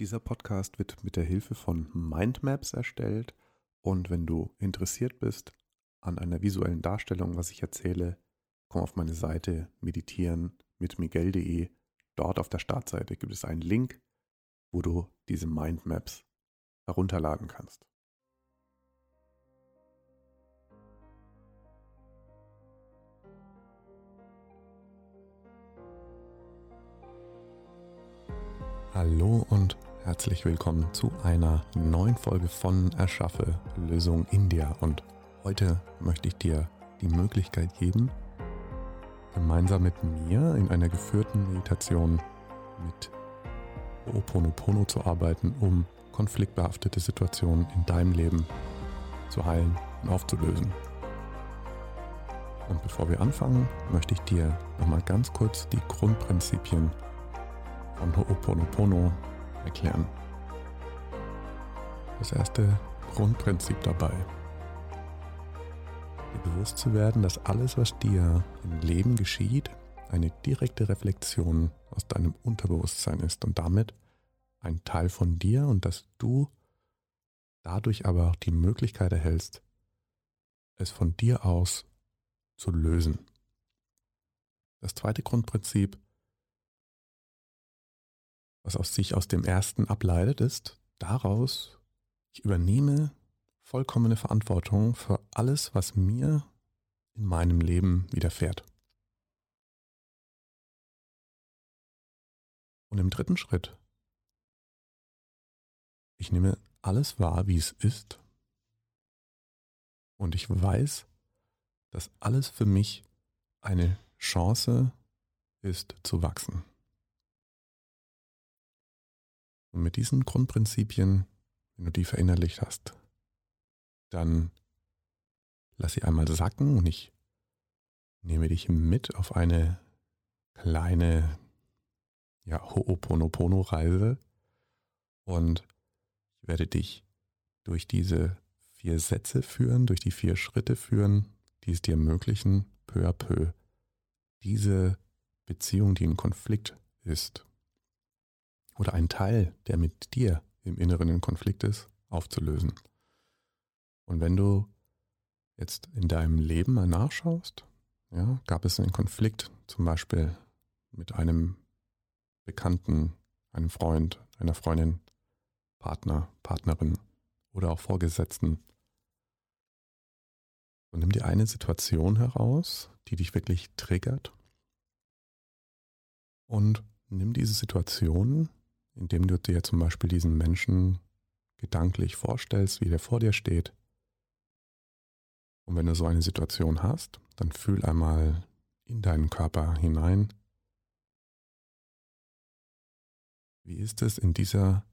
Dieser Podcast wird mit der Hilfe von Mindmaps erstellt und wenn du interessiert bist an einer visuellen Darstellung, was ich erzähle, komm auf meine Seite meditieren mit miguel.de. Dort auf der Startseite gibt es einen Link, wo du diese Mindmaps herunterladen kannst. Hallo und herzlich willkommen zu einer neuen Folge von Erschaffe Lösung India. Und heute möchte ich dir die Möglichkeit geben, gemeinsam mit mir in einer geführten Meditation mit Ho'oponopono zu arbeiten, um konfliktbehaftete Situationen in deinem Leben zu heilen und aufzulösen. Und bevor wir anfangen, möchte ich dir nochmal ganz kurz die Grundprinzipien von Ho'oponopono erklären. Das erste Grundprinzip dabei. Dir bewusst zu werden, dass alles, was dir im Leben geschieht, eine direkte Reflexion aus deinem Unterbewusstsein ist und damit ein Teil von dir und dass du dadurch aber auch die Möglichkeit erhältst, es von dir aus zu lösen. Das zweite Grundprinzip was aus sich aus dem ersten ableitet, ist daraus, ich übernehme vollkommene Verantwortung für alles, was mir in meinem Leben widerfährt. Und im dritten Schritt, ich nehme alles wahr, wie es ist. Und ich weiß, dass alles für mich eine Chance ist zu wachsen. Und mit diesen Grundprinzipien, wenn du die verinnerlicht hast, dann lass sie einmal sacken und ich nehme dich mit auf eine kleine ja, Ho'oponopono-Reise und ich werde dich durch diese vier Sätze führen, durch die vier Schritte führen, die es dir ermöglichen, peu à peu diese Beziehung, die in Konflikt ist, oder einen Teil, der mit dir im Inneren in Konflikt ist, aufzulösen. Und wenn du jetzt in deinem Leben mal nachschaust, ja, gab es einen Konflikt zum Beispiel mit einem Bekannten, einem Freund, einer Freundin, Partner, Partnerin oder auch Vorgesetzten. Und nimm dir eine Situation heraus, die dich wirklich triggert und nimm diese Situation indem du dir zum Beispiel diesen Menschen gedanklich vorstellst, wie der vor dir steht. Und wenn du so eine Situation hast, dann fühl einmal in deinen Körper hinein. Wie ist es in dieser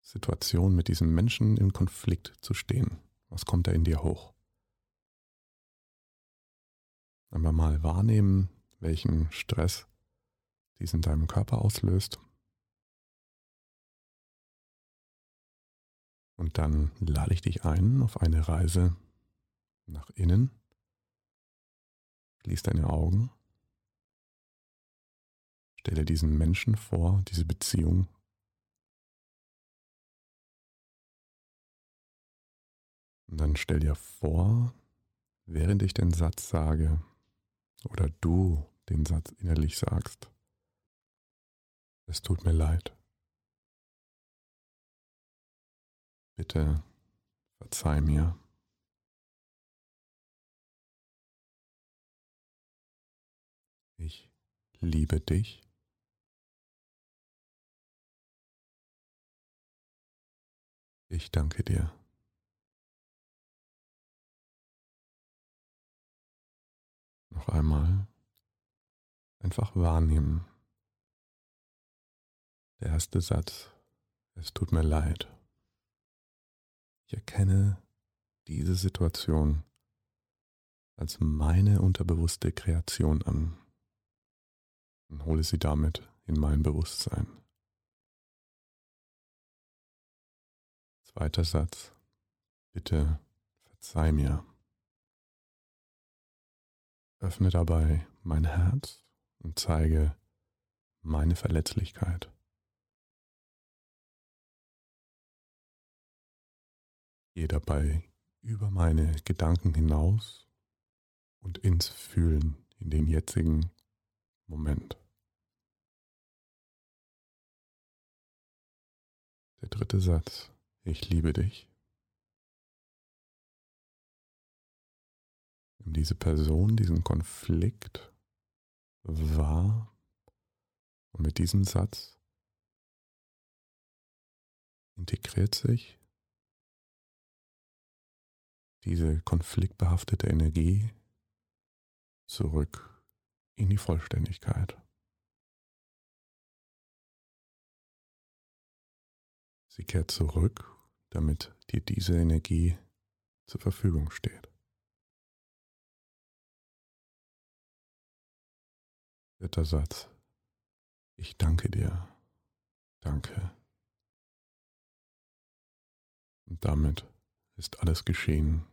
Situation mit diesem Menschen in Konflikt zu stehen? Was kommt da in dir hoch? Einmal mal wahrnehmen, welchen Stress dies in deinem Körper auslöst Und dann lade ich dich ein auf eine Reise nach innen. Schließ deine Augen. Stelle diesen Menschen vor, diese Beziehung. Und dann stell dir vor, während ich den Satz sage oder du den Satz innerlich sagst, es tut mir leid. Bitte verzeih mir. Ich liebe dich. Ich danke dir. Noch einmal einfach wahrnehmen. Der erste Satz. Es tut mir leid. Ich erkenne diese Situation als meine unterbewusste Kreation an und hole sie damit in mein Bewusstsein. Zweiter Satz. Bitte verzeih mir. Öffne dabei mein Herz und zeige meine Verletzlichkeit. Gehe dabei über meine Gedanken hinaus und ins Fühlen in den jetzigen Moment. Der dritte Satz. Ich liebe dich. Und diese Person, diesen Konflikt wahr und mit diesem Satz integriert sich diese konfliktbehaftete Energie zurück in die Vollständigkeit. Sie kehrt zurück, damit dir diese Energie zur Verfügung steht. Dritter Satz. Ich danke dir. Danke. Und damit ist alles geschehen.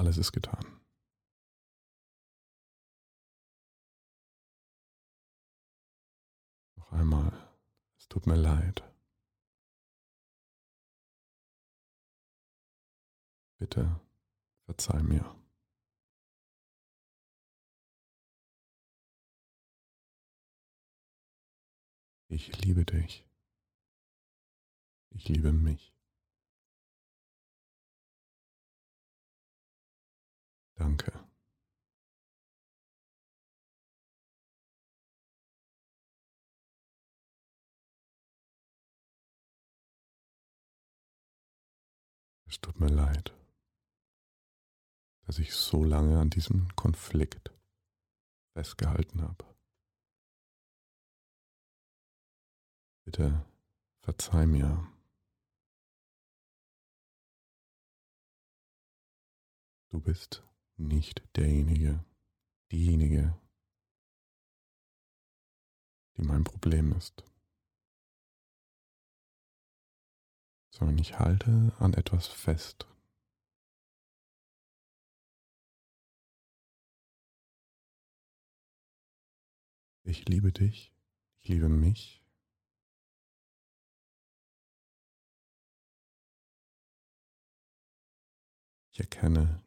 Alles ist getan. Noch einmal, es tut mir leid. Bitte verzeih mir. Ich liebe dich. Ich liebe mich. Danke. Es tut mir leid, dass ich so lange an diesem Konflikt festgehalten habe. Bitte verzeih mir. Du bist nicht derjenige, diejenige, die mein Problem ist, sondern ich halte an etwas fest. Ich liebe dich, ich liebe mich. Ich erkenne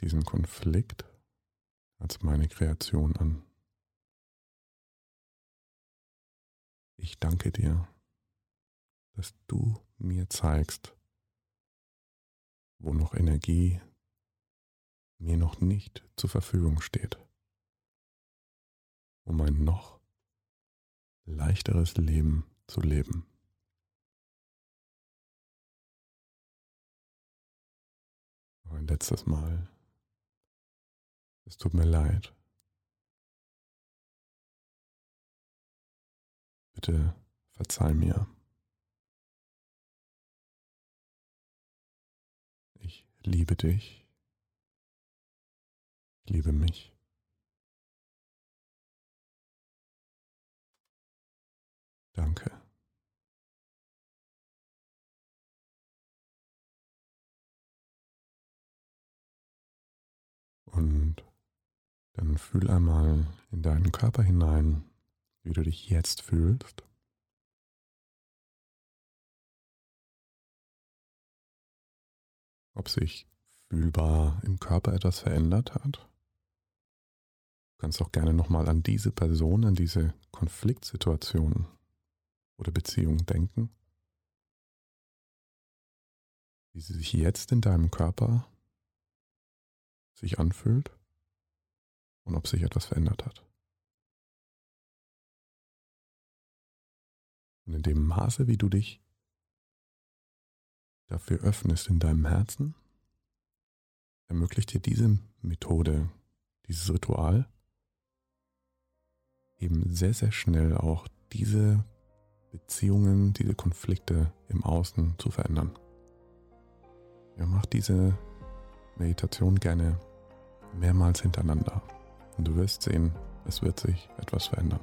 diesen Konflikt als meine Kreation an. Ich danke dir, dass du mir zeigst, wo noch Energie mir noch nicht zur Verfügung steht, um ein noch leichteres Leben zu leben. Ein letztes Mal es tut mir leid. Bitte verzeih mir. Ich liebe dich. Ich liebe mich. Danke. Und dann fühl einmal in deinen Körper hinein, wie du dich jetzt fühlst. Ob sich fühlbar im Körper etwas verändert hat. Du kannst auch gerne nochmal an diese Person, an diese Konfliktsituation oder Beziehung denken. Wie sie sich jetzt in deinem Körper sich anfühlt und ob sich etwas verändert hat. Und in dem Maße, wie du dich dafür öffnest in deinem Herzen, ermöglicht dir diese Methode, dieses Ritual, eben sehr, sehr schnell auch diese Beziehungen, diese Konflikte im Außen zu verändern. Ja, mach diese Meditation gerne mehrmals hintereinander. Und du wirst sehen, es wird sich etwas verändern.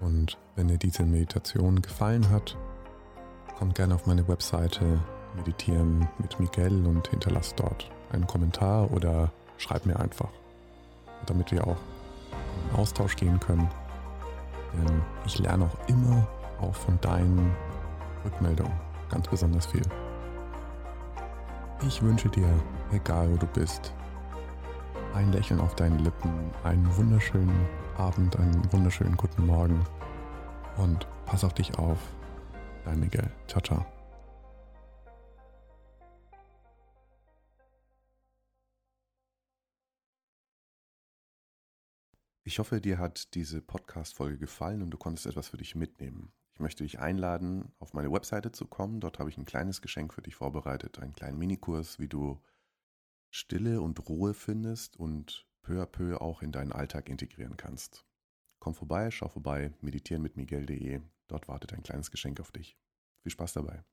Und wenn dir diese Meditation gefallen hat, komm gerne auf meine Webseite Meditieren mit Miguel und hinterlass dort einen Kommentar oder schreib mir einfach, damit wir auch in Austausch gehen können. Denn ich lerne auch immer auch von deinen Rückmeldungen ganz besonders viel. Ich wünsche dir, egal wo du bist, ein Lächeln auf deinen Lippen, einen wunderschönen Abend, einen wunderschönen guten Morgen und pass auf dich auf. Dein Miguel. Ciao, ciao. Ich hoffe, dir hat diese Podcast-Folge gefallen und du konntest etwas für dich mitnehmen. Ich möchte dich einladen, auf meine Webseite zu kommen. Dort habe ich ein kleines Geschenk für dich vorbereitet, einen kleinen Minikurs, wie du Stille und Ruhe findest und peu à peu auch in deinen Alltag integrieren kannst. Komm vorbei, schau vorbei, meditieren mit Miguel.de. Dort wartet ein kleines Geschenk auf dich. Viel Spaß dabei.